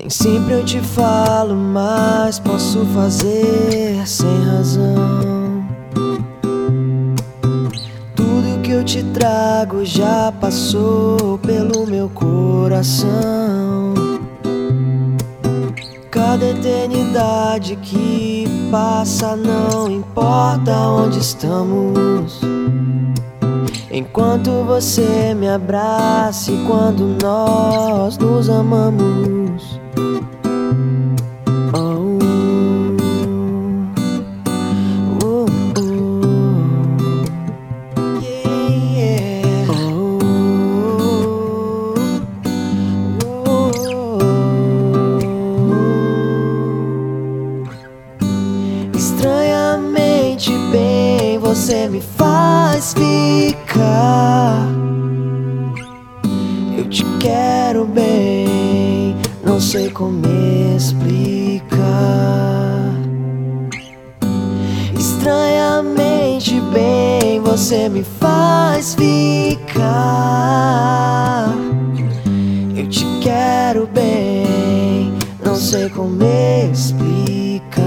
Nem sempre eu te falo, mas posso fazer sem razão. Tudo que eu te trago já passou pelo meu coração. Cada eternidade que passa, não importa onde estamos. Enquanto você me abraça e quando nós nos amamos. Oh, oh, oh. Você me faz ficar. Eu te quero bem, não sei como explicar. Estranhamente bem você me faz ficar. Eu te quero bem, não sei como explicar.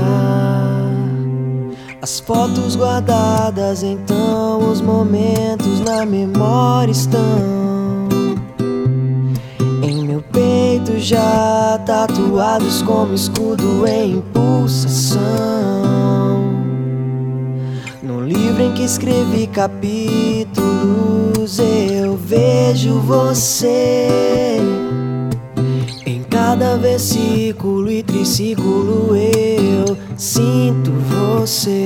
As fotos guardadas, então os momentos na memória estão. Em meu peito já tatuados como escudo em pulsação. No livro em que escrevi capítulos, eu vejo você. Em cada versículo e triciclo eu sinto você.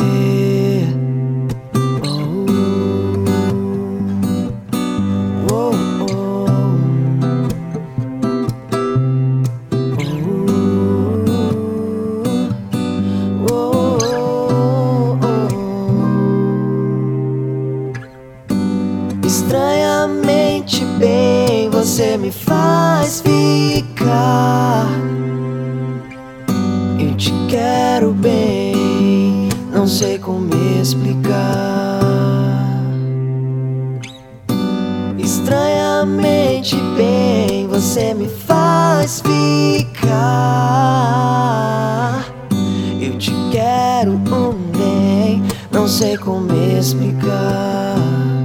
Estranhamente bem você me faz ficar. Eu te quero bem, não sei como explicar. Estranhamente bem você me faz ficar. Eu te quero um bem, não sei como explicar.